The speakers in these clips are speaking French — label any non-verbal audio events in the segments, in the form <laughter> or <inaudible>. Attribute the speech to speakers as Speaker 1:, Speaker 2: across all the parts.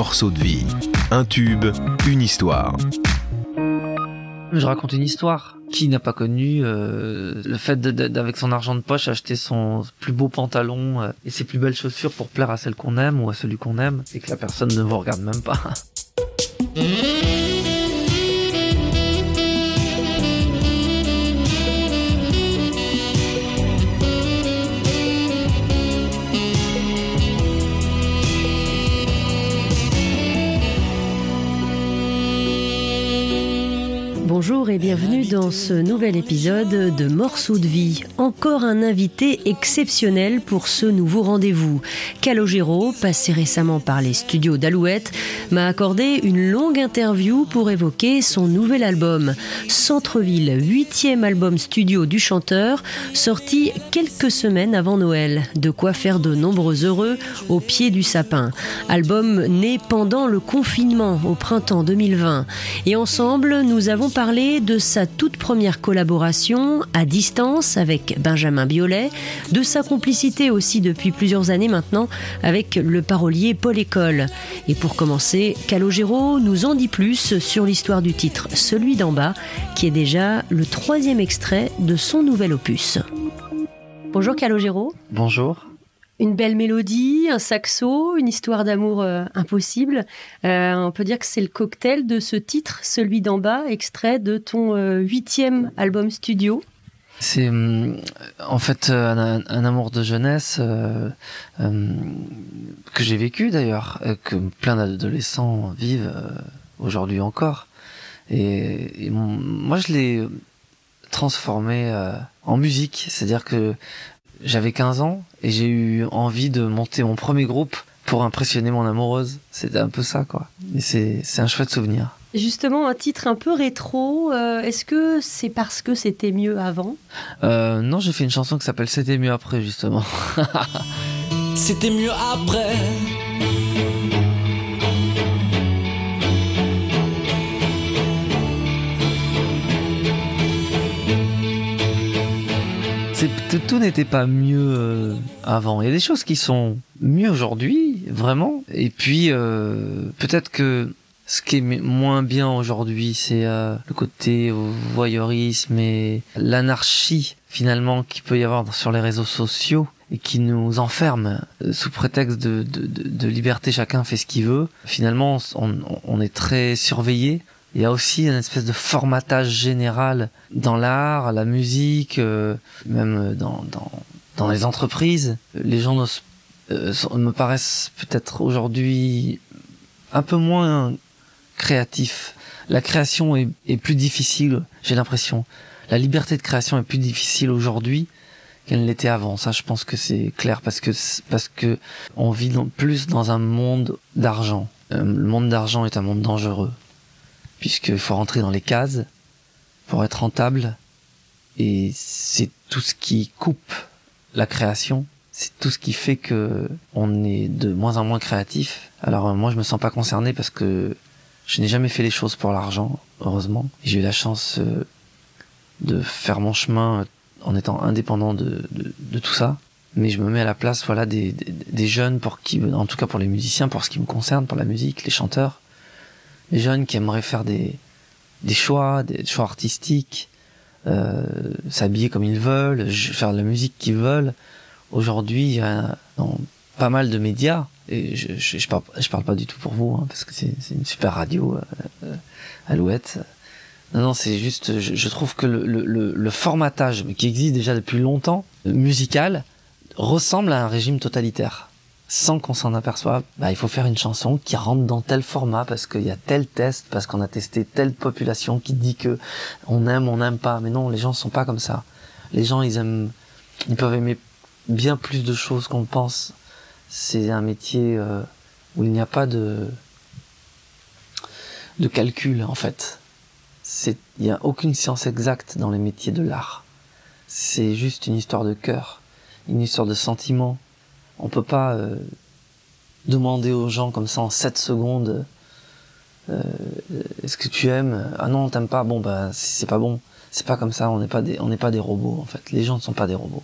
Speaker 1: morceau de vie. Un tube, une histoire.
Speaker 2: Je raconte une histoire. Qui n'a pas connu euh, le fait d'avec son argent de poche acheter son plus beau pantalon euh, et ses plus belles chaussures pour plaire à celle qu'on aime ou à celui qu'on aime et que la personne ne vous regarde même pas.
Speaker 3: Et bienvenue dans ce nouvel épisode de Morceaux de vie. Encore un invité exceptionnel pour ce nouveau rendez-vous. Calogero, passé récemment par les studios d'Alouette, m'a accordé une longue interview pour évoquer son nouvel album, Centreville, huitième album studio du chanteur, sorti quelques semaines avant Noël. De quoi faire de nombreux heureux au pied du sapin. Album né pendant le confinement au printemps 2020. Et ensemble, nous avons parlé de sa toute première collaboration à distance avec Benjamin Biolay, de sa complicité aussi depuis plusieurs années maintenant avec le parolier Paul École. Et pour commencer, Calogero nous en dit plus sur l'histoire du titre Celui d'en bas, qui est déjà le troisième extrait de son nouvel opus. Bonjour Calogero.
Speaker 2: Bonjour
Speaker 3: une belle mélodie, un saxo, une histoire d'amour euh, impossible. Euh, on peut dire que c'est le cocktail de ce titre, celui d'en bas, extrait de ton euh, huitième album studio.
Speaker 2: C'est en fait un, amour de jeunesse que j'ai vécu d'ailleurs, que plein d'adolescents vivent aujourd'hui encore. Et, moi, je l'ai transformé en musique, c'est-à-dire que j'avais 15 ans et j'ai eu envie de monter mon premier groupe pour impressionner mon amoureuse. C'était un peu ça, quoi. Et c'est, c'est un chouette souvenir.
Speaker 3: Justement, un titre un peu rétro, euh, est-ce que c'est parce que c'était mieux avant?
Speaker 2: Euh, Non, j'ai fait une chanson qui s'appelle C'était mieux après, justement. <laughs>
Speaker 4: c'était mieux après
Speaker 2: tout n'était pas mieux euh, avant. Il y a des choses qui sont mieux aujourd'hui, vraiment. Et puis euh, peut-être que ce qui est moins bien aujourd'hui, c'est euh, le côté voyeurisme et l'anarchie finalement qui peut y avoir sur les réseaux sociaux et qui nous enferme sous prétexte de, de, de, liberté, chacun fait ce qu'il veut. Finalement, on, on est très surveillé il y a aussi une espèce de formatage général dans l'art, la musique, euh, même dans, dans, dans les entreprises. Les gens euh, me paraissent peut-être aujourd'hui un peu moins créatifs. La création est, est plus difficile, j'ai l'impression. La liberté de création est plus difficile aujourd'hui qu'elle l'était avant. Ça, je pense que c'est clair parce que parce que on vit plus dans un monde d'argent. Euh, le monde d'argent est un monde dangereux puisqu'il faut rentrer dans les cases pour être rentable. Et c'est tout ce qui coupe la création. C'est tout ce qui fait que on est de moins en moins créatif. Alors euh, moi je me sens pas concerné parce que je n'ai jamais fait les choses pour l'argent, heureusement. J'ai eu la chance euh, de faire mon chemin en étant indépendant de, de, tout ça. Mais je me mets à la place voilà des, des, jeunes pour qui, en tout cas pour les musiciens, pour ce qui me concerne, pour la musique, les chanteurs, les jeunes qui aimeraient faire des, des choix, des choix artistiques, euh, s'habiller comme ils veulent, faire de la musique qu'ils veulent. Aujourd'hui, il y a dans pas mal de médias, et je, je, je, parle, pas du tout pour vous, hein, parce que c'est une super radio, euh, euh, Alouette. Non, non, c'est juste, je, je, trouve que le, le, le, formatage qui existe déjà depuis longtemps, musical, ressemble à un régime totalitaire sans qu'on s'en aperçoive, bah, il faut faire une chanson qui rentre dans tel format parce qu'il y a tel test, parce qu'on a testé telle population qui dit que on aime, on n'aime pas. Mais non, les gens sont pas comme ça. Les gens, ils aiment, ils peuvent aimer bien plus de choses qu'on pense. C'est un métier euh, où il n'y a pas de de calcul en fait. C'est, il n'y a aucune science exacte dans les métiers de l'art. C'est juste une histoire de cœur, une histoire de sentiment, on peut pas euh, demander aux gens comme ça en 7 secondes euh, est-ce que tu aimes? Ah non, t'aimes pas Bon bah c'est pas bon. C'est pas comme ça. On n'est pas des robots en fait. Les gens ne sont pas des robots.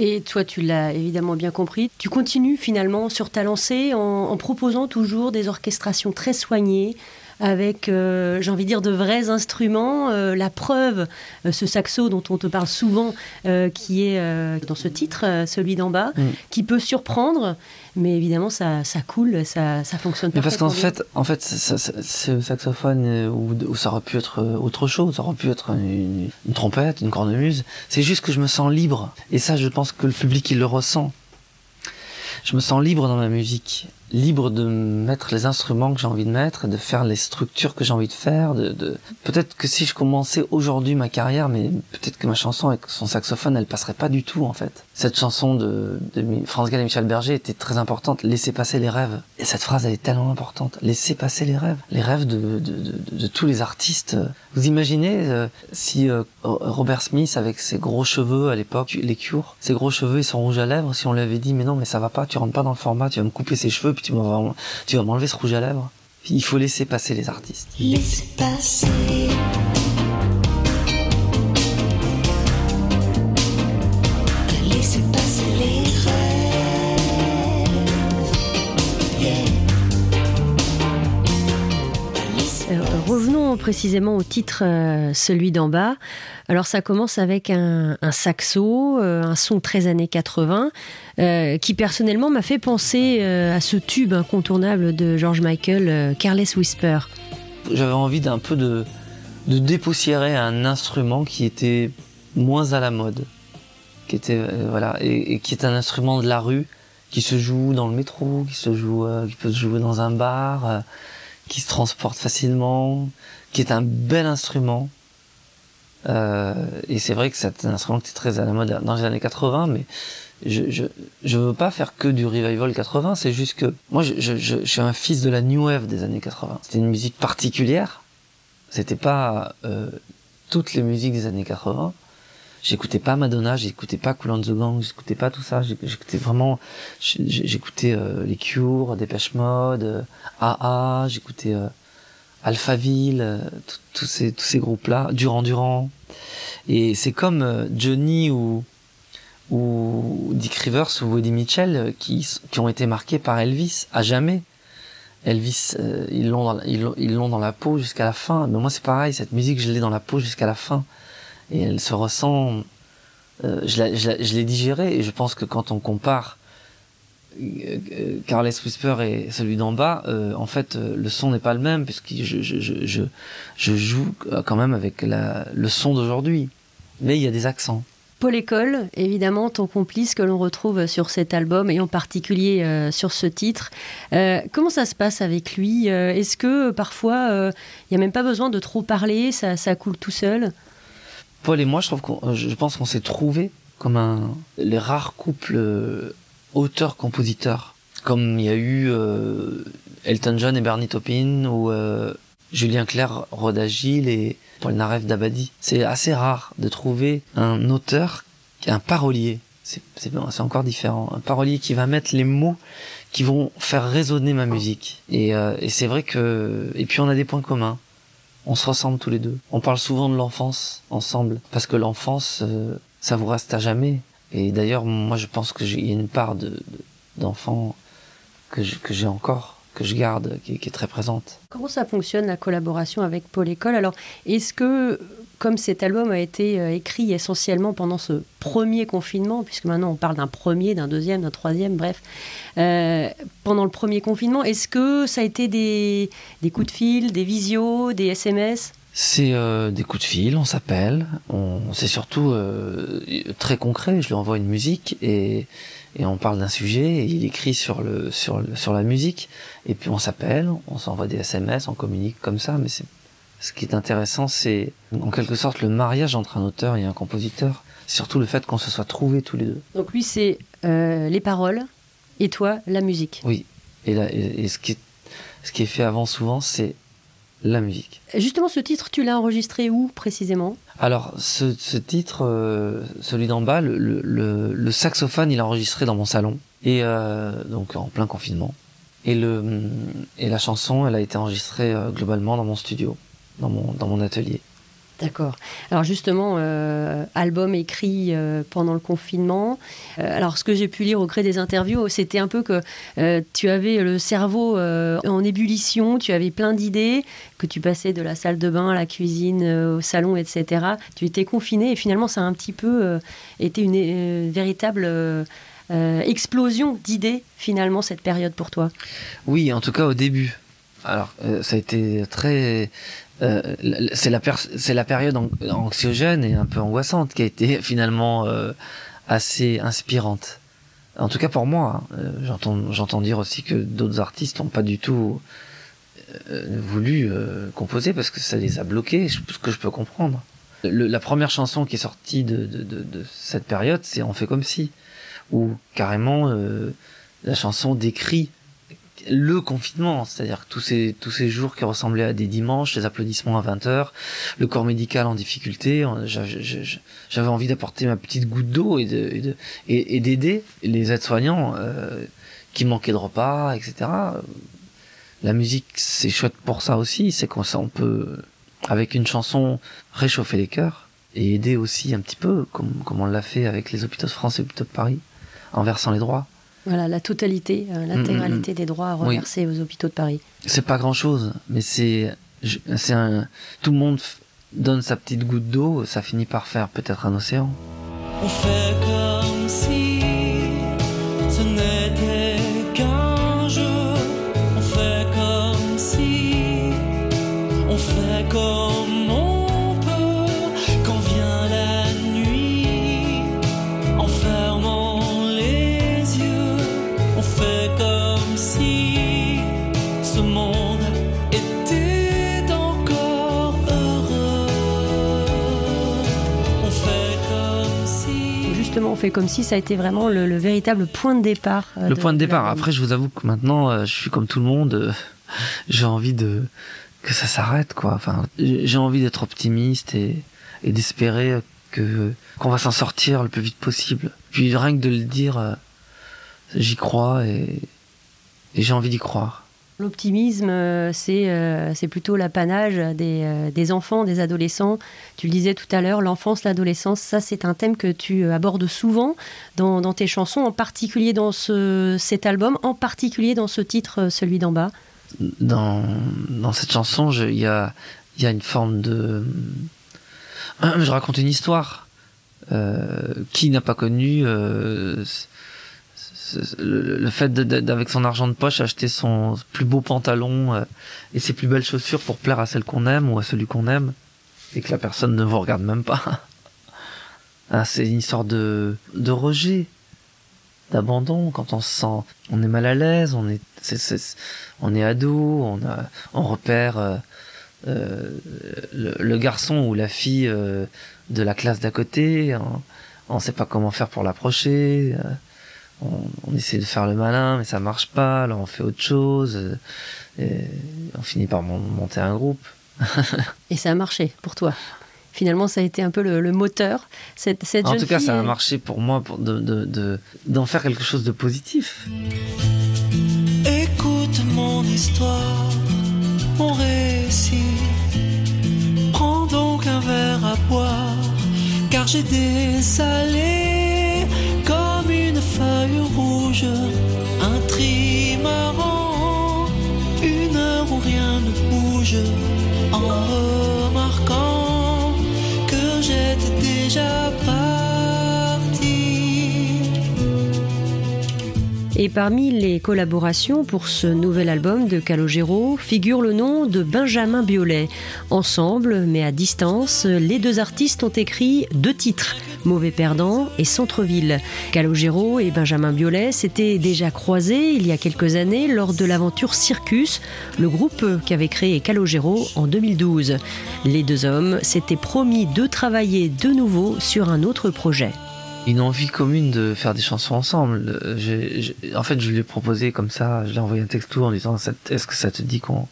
Speaker 3: Et toi, tu l'as évidemment bien compris. Tu continues finalement sur ta lancée en proposant toujours des orchestrations très soignées, avec, euh, j'ai envie de dire, de vrais instruments. Euh, la preuve, euh, ce saxo dont on te parle souvent, qui est dans ce titre, celui d'en bas, mm. qui peut surprendre, mais évidemment, ça, ça coule, ça, ça fonctionne
Speaker 2: pas. Parce qu'en fait, en fait, ce saxophone, ou, ça aurait pu être autre chose, ça aurait pu être une, une trompette, une cornemuse. C'est juste que je me sens libre. Et ça, je pense que le public, il le ressent. Je me sens libre dans ma musique libre de mettre les instruments que j'ai envie de mettre, de faire les structures que j'ai envie de faire. De, de... Peut-être que si je commençais aujourd'hui ma carrière, mais peut-être que ma chanson avec son saxophone, elle passerait pas du tout en fait. Cette chanson de, de France Gall et Michel Berger était très importante. Laissez passer les rêves. Et cette phrase, elle est tellement importante. Laissez passer les rêves. Les rêves de, de, de tous les artistes. Vous imaginez euh, si euh, Robert Smith avec ses gros cheveux à l'époque, les Cure, ses gros cheveux et son rouge à lèvres, si on lui avait dit mais non mais ça va pas, tu rentres pas dans le format, tu vas me couper ses cheveux tu vas, tu vas m'enlever ce rouge à lèvres. Il faut laisser passer les artistes. Laissez passer.
Speaker 3: revenons précisément au titre, euh, celui d'en bas. Alors ça commence avec un, saxo, euh, un son très années 80, euh, qui personnellement m'a fait penser à ce tube incontournable de George Michael, Careless Whisper.
Speaker 2: J'avais envie d'un peu de, dépoussiérer un instrument qui était moins à la mode, qui était voilà, et, qui est un instrument de la rue, qui se joue dans le métro, qui se joue, qui peut se jouer dans un bar qui se transporte facilement, qui est un bel instrument. Euh, et c'est vrai que c'est un instrument qui est très à la mode dans les années 80, mais je, je, je veux pas faire que du revival 80, c'est juste que moi je, je, je, suis un fils de la new wave des années 80. C'était une musique particulière, c'était pas euh, toutes les musiques des années 80, j'écoutais pas Madonna, j'écoutais pas Cool and the Gang, j'écoutais pas tout ça, j'écoutais vraiment, j'écoutais euh, les Cure, Dépêche Mode, euh, AA, j'écoutais euh, Alphaville, euh, tous ces tous ces groupes-là, Durand Durand, et c'est comme Johnny ou ou Dick Rivers ou Eddie Mitchell qui qui ont été marqués par Elvis à jamais. Elvis, ils l'ont dans, ils l'ont dans la peau jusqu'à la fin. Mais moi, c'est pareil. Cette musique, je l'ai dans la peau jusqu'à la fin et elle se ressent. Euh, je l'ai digérée et je pense que quand on compare euh, euh Carles Whisper et celui d'en bas, euh, en fait, euh, le son n'est pas le même puisque je, je, je, je, je joue quand même avec la, le son d'aujourd'hui, mais il y a des accents.
Speaker 3: Paul École, évidemment, ton complice que l'on retrouve sur cet album et en particulier euh, sur ce titre. Euh, comment ça se passe avec lui Est-ce que parfois il n'y a même pas besoin de trop parler, ça, ça coule tout seul?
Speaker 2: Paul et moi, je, trouve je pense qu'on s'est trouvé comme un, les rares couples euh, auteurs-compositeurs. Comme il y a eu euh, Elton John et Bernie Taupin ou euh, Julien Clerc, Rhoda Gilles et Paul Naref d'Abadi. C'est assez rare de trouver un auteur, un parolier. C'est encore différent. Un parolier qui va mettre les mots qui vont faire résonner ma musique. Et, et c'est vrai que... Et puis on a des points communs on se ressemble tous les deux. On parle souvent de l'enfance ensemble, parce que l'enfance, euh, ça vous reste à jamais. Et d'ailleurs, moi, je pense que j'ai une part de d'enfant que j'ai encore, que je garde, qui, est très présente.
Speaker 3: Comment ça fonctionne la collaboration avec Paul École? Alors, est-ce que comme cet album a été euh, écrit essentiellement pendant ce premier confinement, puisque maintenant on parle d'un premier, d'un deuxième, d'un troisième, bref, euh, pendant le premier confinement, est-ce que ça a été des, des coups de fil, des visios, des SMS
Speaker 2: c'est euh, des coups de fil, on s'appelle, on, c'est surtout euh, très concret. Je lui envoie une musique et, et on parle d'un sujet et il écrit sur le sur le, sur la musique et puis on s'appelle, on s'envoie des SMS, on communique comme ça. Mais c'est ce qui est intéressant, c'est en quelque sorte le mariage entre un auteur et un compositeur. Surtout le fait qu'on se soit trouvés tous les deux.
Speaker 3: Donc lui, c'est euh, les paroles et toi, la musique.
Speaker 2: Oui. Et, et, ce, qui est, ce qui est fait avant souvent, c'est la musique.
Speaker 3: Justement, ce titre, tu l'as enregistré où précisément?
Speaker 2: Alors, ce, ce titre, euh, celui d'en bas, le, le, le, saxophone, il est enregistré dans mon salon. Et euh, donc en plein confinement. Et, le, et la chanson, elle a été enregistrée euh, globalement dans mon studio dans mon, dans mon atelier.
Speaker 3: D'accord. Alors justement, euh, album écrit euh, pendant le confinement. Euh, alors ce que j'ai pu lire au gré des interviews, c'était un peu que tu avais le cerveau en ébullition, tu avais plein d'idées, que tu passais de la salle de bain à la cuisine, au salon, etc. Tu étais confiné et finalement ça a un petit peu été une véritable explosion d'idées finalement cette période pour toi.
Speaker 2: Oui, en tout cas au début. Alors, ça a été très euh, c'est la, la période anxiogène et un peu angoissante qui a été <laughs> finalement euh, assez inspirante. En tout cas pour moi, hein. euh, j'entends, dire aussi que d'autres artistes n'ont pas du tout voulu composer parce que ça les a bloqués, ce que je peux comprendre. la première chanson qui est sortie de, de, de, de cette période, c'est On fait comme si, où carrément la chanson décrit le confinement, c'est-à-dire tous ces tous ces jours qui ressemblaient à des dimanches, les applaudissements à 20h, le corps médical en difficulté, j'avais envie d'apporter ma petite goutte d'eau et de et d'aider les aides-soignants euh, qui manquaient de repas, etc. La musique, c'est chouette pour ça aussi, c'est qu'on on peut avec une chanson réchauffer les cœurs et aider aussi un petit peu, comme, comme on l'a fait avec les hôpitaux de France et hôpitaux de Paris, en versant les droits.
Speaker 3: Voilà, la totalité, euh, l'intégralité mm, mm, mm. des droits reversés aux hôpitaux de Paris.
Speaker 2: C'est pas grand chose, mais c'est, c'est un, tout le monde donne sa petite goutte d'eau, ça finit par faire peut-être un océan.
Speaker 4: On fait comme si ce n'était qu'un jeu. On fait comme si, on fait comme on
Speaker 3: fait comme si ça a été vraiment le, véritable point de départ.
Speaker 2: Euh, le point de départ. Après, je vous avoue que maintenant, euh, je suis comme tout le monde. Euh, <laughs> j'ai envie de que ça s'arrête, quoi. Enfin, j'ai envie d'être optimiste et, d'espérer que qu'on va s'en sortir le plus vite possible. Puis rien que de le dire, j'y crois et j'ai envie d'y croire.
Speaker 3: L'optimisme, euh, euh, c'est plutôt l'apanage des, euh, des, enfants, des adolescents. Tu le disais tout à l'heure, l'enfance, l'adolescence, ça c'est un thème que tu abordes souvent dans, tes chansons, en particulier dans ce, cet album, en particulier dans ce titre, celui d'en bas.
Speaker 2: Dans, dans cette chanson, il y a, y a une forme de... <clears throat> Je raconte une histoire. qui n'a pas connu le, fait d'avec son argent de poche acheter son plus beau pantalon euh, et ses plus belles chaussures pour plaire à celle qu'on aime ou à celui qu'on aime et que la personne ne vous regarde même pas. <laughs> ah, c'est une histoire de, de rejet, d'abandon quand on se sent, on est mal à l'aise, on est, on est ado, on on repère euh, euh, le, garçon ou la fille de la classe d'à côté, on, ne sait pas comment faire pour l'approcher on, essaie de faire le malin, mais ça marche pas. Alors on fait autre chose. Euh, et on finit par monter un groupe. <laughs>
Speaker 3: et ça a marché pour toi Finalement, ça a été un peu le, moteur. Cette, cette
Speaker 2: en tout cas, ça a marché pour moi pour d'en de, de, faire quelque chose de positif.
Speaker 4: Écoute mon histoire, mon récit. Prends donc un verre à boire, car j'ai dessalé
Speaker 3: Et parmi les collaborations pour ce nouvel album de Calogero figure le nom de Benjamin Biolay. Ensemble, mais à distance, les deux artistes ont écrit deux titres, Mauvais Perdant et Centreville. Calogero et Benjamin Biolay s'étaient déjà croisés il y a quelques années lors de l'aventure Circus, le groupe qu'avait créé Calogero en 2012. Les deux hommes s'étaient promis de travailler de nouveau sur un autre projet
Speaker 2: une envie commune de faire des chansons ensemble. en fait, je lui ai proposé comme ça, je lui ai envoyé un texto en disant est-ce que ça te dit qu'on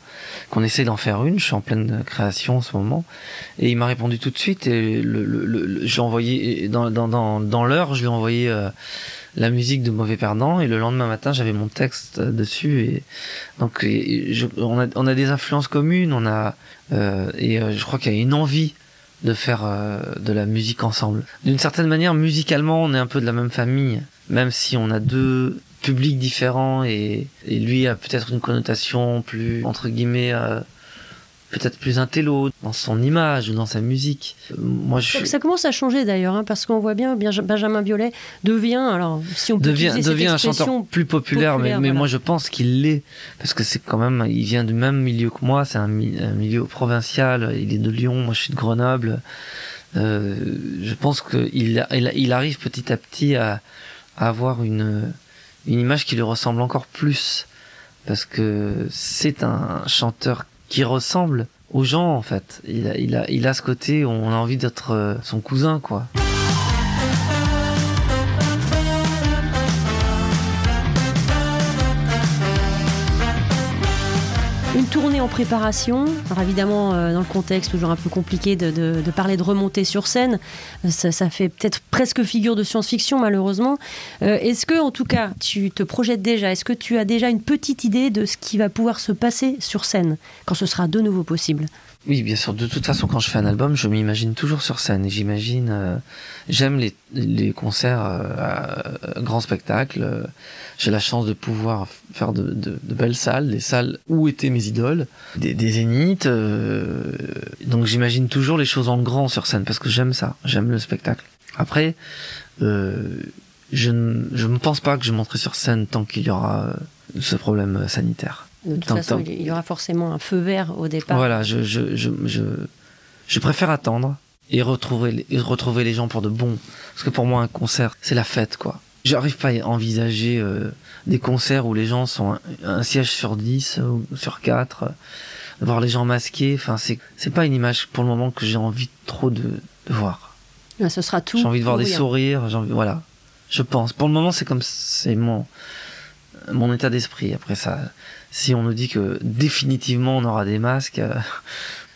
Speaker 2: qu'on essaie d'en faire une? Je suis en pleine création en ce moment. Et il m'a répondu tout de suite et le, j'ai envoyé dans dans dans, l'heure, je lui ai envoyé euh, la musique de Mauvais Perdant et le lendemain matin, j'avais mon texte dessus et donc on, a, on a des influences communes, on a euh, et euh, je crois qu'il y a une envie de faire euh, de la musique ensemble. D'une certaine manière, musicalement, on est un peu de la même famille, même si on a deux publics différents et, et lui a peut-être une connotation plus entre guillemets euh, peut-être plus intello dans son image ou dans sa musique. Euh, Moi, je
Speaker 3: Ça, commence à changer d'ailleurs, hein, parce qu'on voit bien, Benjamin Biolay devient, alors si on peut
Speaker 2: devient,
Speaker 3: utiliser cette
Speaker 2: devient un chanteur plus populaire,
Speaker 3: populaire,
Speaker 2: mais, mais
Speaker 3: voilà.
Speaker 2: moi je pense qu'il l'est parce que c'est quand même, il vient du même milieu que moi, c'est un, un milieu provincial, il est de Lyon, moi je suis de Grenoble. Euh, je pense qu'il il, il arrive petit à petit à, à avoir une, une image qui lui ressemble encore plus parce que c'est un chanteur qui ressemble aux gens en fait. Il a, il a, il a ce côté où on a envie d'être euh, son cousin quoi.
Speaker 3: Une tournée en préparation, alors évidemment euh, dans le contexte toujours un peu compliqué de, parler de remontée sur scène, Euh, ça, ça fait peut-être presque figure de science-fiction malheureusement. Euh, est-ce que en tout cas tu te projettes déjà, est-ce que tu as déjà une petite idée de ce qui va pouvoir se passer sur scène quand ce sera de nouveau possible?
Speaker 2: Oui, bien sûr. De toute façon, quand je fais un album, je m'imagine toujours sur scène. J'imagine, euh, j'aime les, les concerts euh, à grand spectacle. Euh, J'ai la chance de pouvoir faire de, de- de belles salles, des salles où étaient mes idoles, des, des zéniths. euh, donc j'imagine toujours les choses en grand sur scène parce que j'aime ça, j'aime le spectacle. Après, euh, je ne je pense pas que je monterai sur scène tant qu'il y aura euh, ce problème sanitaire.
Speaker 3: De toute
Speaker 2: Tant-
Speaker 3: façon,
Speaker 2: tant-
Speaker 3: il y aura forcément un feu vert au départ.
Speaker 2: Voilà, je, je, je, je, je préfère attendre et retrouver, et retrouver les gens pour de bon. Parce que pour moi, un concert, c'est la fête, quoi. J'arrive pas à envisager euh, des concerts où les gens sont un, un siège sur 10 ou sur 4, euh, voir les gens masqués. Enfin, c'est, c'est pas une image pour le moment que j'ai envie trop de, de voir.
Speaker 3: Ah, Ce sera tout.
Speaker 2: J'ai envie de voir des sourires, j'ai envie, voilà. Je pense. Pour le moment, c'est comme, c'est mon, mon état d'esprit. Après ça, si on nous dit que définitivement on aura des masques, euh,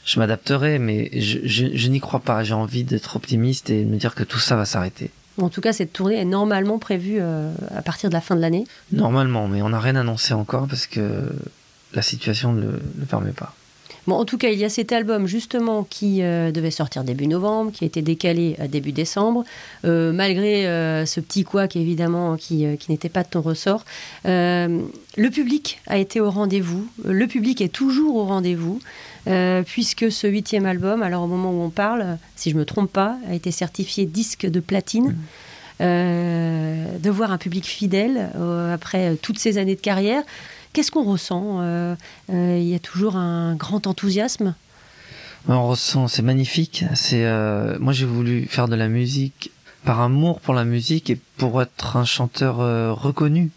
Speaker 2: je m'adapterai, mais je, je, je n'y crois pas. J'ai envie d'être optimiste et de me dire que tout ça va s'arrêter.
Speaker 3: En tout cas, cette tournée est normalement prévue euh, à partir de la fin de l'année.
Speaker 2: Normalement, mais on n'a rien annoncé encore parce que la situation ne le, le permet pas.
Speaker 3: Bon, en tout cas, il y a cet album justement qui euh, devait sortir début novembre, qui a été décalé à début décembre, Euh, malgré euh, ce petit couac évidemment qui, euh, qui n'était pas de ton ressort. Le public a été au rendez-vous, le public est toujours au rendez-vous, puisque ce huitième album, alors au moment où on parle, si je me trompe pas, a été certifié disque de platine. Euh, de voir un public fidèle euh, après toutes ces années de carrière. Qu'est-ce qu'on ressent Euh, euh, Il y a toujours un grand enthousiasme?
Speaker 2: On ressent, c'est magnifique. C'est, euh, moi j'ai voulu faire de la musique par amour pour la musique et pour être un chanteur euh, reconnu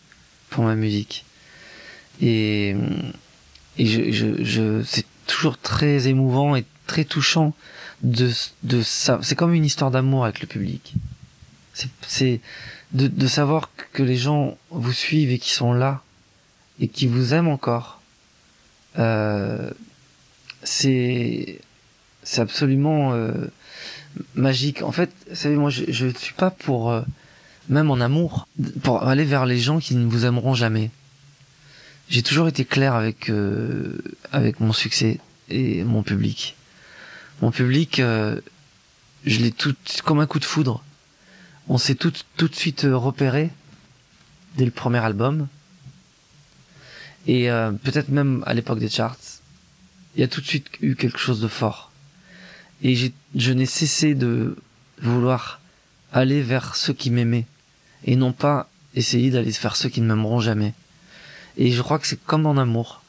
Speaker 2: pour ma musique. Et, et je, je, je, c'est toujours très émouvant et très touchant de, de ça. C'est comme une histoire d'amour avec le public. C'est de, de savoir que les gens vous suivent et qui sont là et qui vous aiment encore. Euh, c'est c'est absolument euh, magique. En fait, vous savez, moi, je ne suis pas pour euh, même en amour pour aller vers les gens qui ne vous aimeront jamais. J'ai toujours été clair avec euh, avec mon succès et mon public. Mon public, euh, je l'ai tout comme un coup de foudre. On s'est tout tout de suite repéré dès le premier album. Et euh, peut-être même à l'époque des charts, il y a tout de suite eu quelque chose de fort. Et je n'ai cessé de vouloir aller vers ceux qui m'aimaient et non pas essayer d'aller vers ceux qui ne m'aimeront jamais. Et je crois que c'est comme en amour.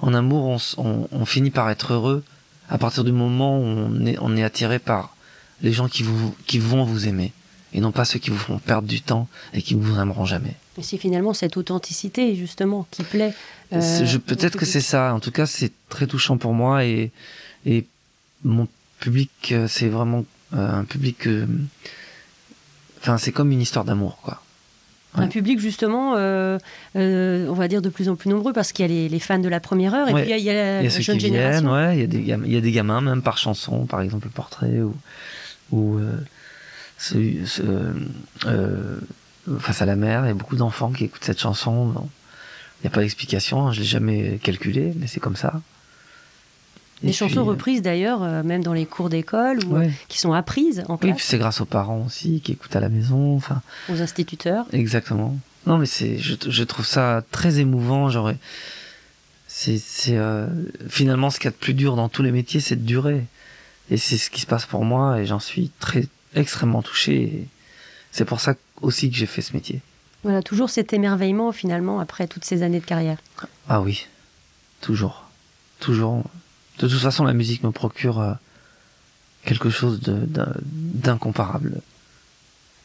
Speaker 2: En amour, on, on, on finit par être heureux à partir du moment où on est, on est attiré par les gens qui, vous, qui vont vous aimer et non pas ceux qui vous feront perdre du temps et qui ne vous aimeront jamais.
Speaker 3: C'est finalement cette authenticité justement qui plaît. euh,
Speaker 2: Peut-être que c'est ça. En tout cas, c'est très touchant pour moi et, et mon public, euh, c'est vraiment euh, un public. euh, Enfin, c'est comme une histoire d'amour, quoi.
Speaker 3: Un public justement, euh, euh, on va dire de plus en plus nombreux parce qu'il y a les, les fans de la première heure et
Speaker 2: Ouais.
Speaker 3: puis il y a, il y a la
Speaker 2: Il y a
Speaker 3: jeune génération.
Speaker 2: ouais. Il y a des gamins, il y a des gamins même par chanson, par exemple le portrait ou ou euh, ce- ce- euh, face à la mer. Il y a beaucoup d'enfants qui écoutent cette chanson. Bon, Il n'y a pas d'explication. hein, je l'ai jamais calculé, mais c'est comme ça.
Speaker 3: Des
Speaker 2: Et
Speaker 3: chansons
Speaker 2: puis, euh,
Speaker 3: reprises d'ailleurs, euh, même dans les cours d'école, ou
Speaker 2: Ouais.
Speaker 3: qui sont apprises en
Speaker 2: Oui,
Speaker 3: classe
Speaker 2: puis c'est grâce aux parents aussi qui écoutent à la maison. Enfin,
Speaker 3: aux instituteurs.
Speaker 2: exactement. Non, mais c'est, je, je trouve ça très émouvant. J'aurais, c'est, c'est euh, finalement ce qu'il y a de plus dur dans tous les métiers, c'est de durer. Et c'est ce qui se passe pour moi, et j'en suis très extrêmement touché. C'est pour ça aussi que j'ai fait ce métier.
Speaker 3: Voilà, toujours cet émerveillement finalement après toutes ces années de carrière.
Speaker 2: Ah oui, toujours, toujours. De toute façon, la musique me procure euh, quelque chose d'incomparable.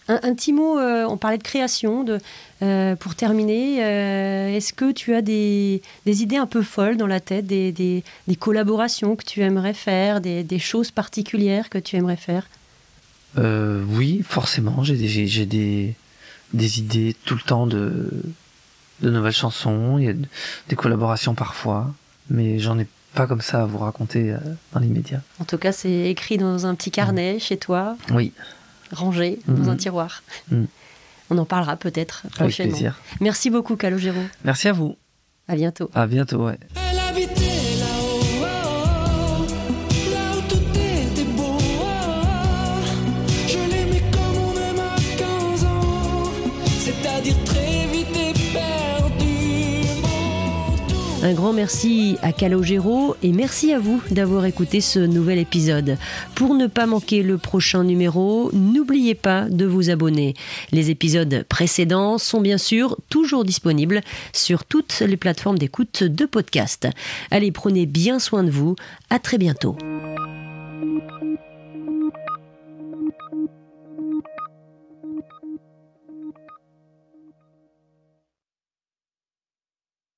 Speaker 3: Un, un petit mot, euh, on parlait de création, de, euh, pour terminer, euh, est-ce que tu as des, des idées un peu folles dans la tête, des, des- des collaborations que tu aimerais faire, des choses particulières que tu aimerais faire?
Speaker 2: Euh, oui, forcément, j'ai des, j'ai- des, des idées tout le temps de, de nouvelles chansons, il y a de- des collaborations parfois, mais j'en ai pas comme ça à vous raconter euh, dans l'immédiat.
Speaker 3: En tout cas, c'est écrit dans un petit carnet chez toi,
Speaker 2: Oui,
Speaker 3: rangé dans
Speaker 2: Mhm.
Speaker 3: un tiroir.
Speaker 2: Mhm.
Speaker 3: On en parlera peut-être
Speaker 2: avec
Speaker 3: prochainement.
Speaker 2: plaisir.
Speaker 3: Merci beaucoup, Calogero.
Speaker 2: Merci à vous.
Speaker 3: À bientôt.
Speaker 2: À bientôt, ouais.
Speaker 3: Un grand merci à Calogero et merci à vous d'avoir écouté ce nouvel épisode. Pour ne pas manquer le prochain numéro, n'oubliez pas de vous abonner. Les épisodes précédents sont bien sûr toujours disponibles sur toutes les plateformes d'écoute de podcast. Allez, prenez bien soin de vous. À très bientôt.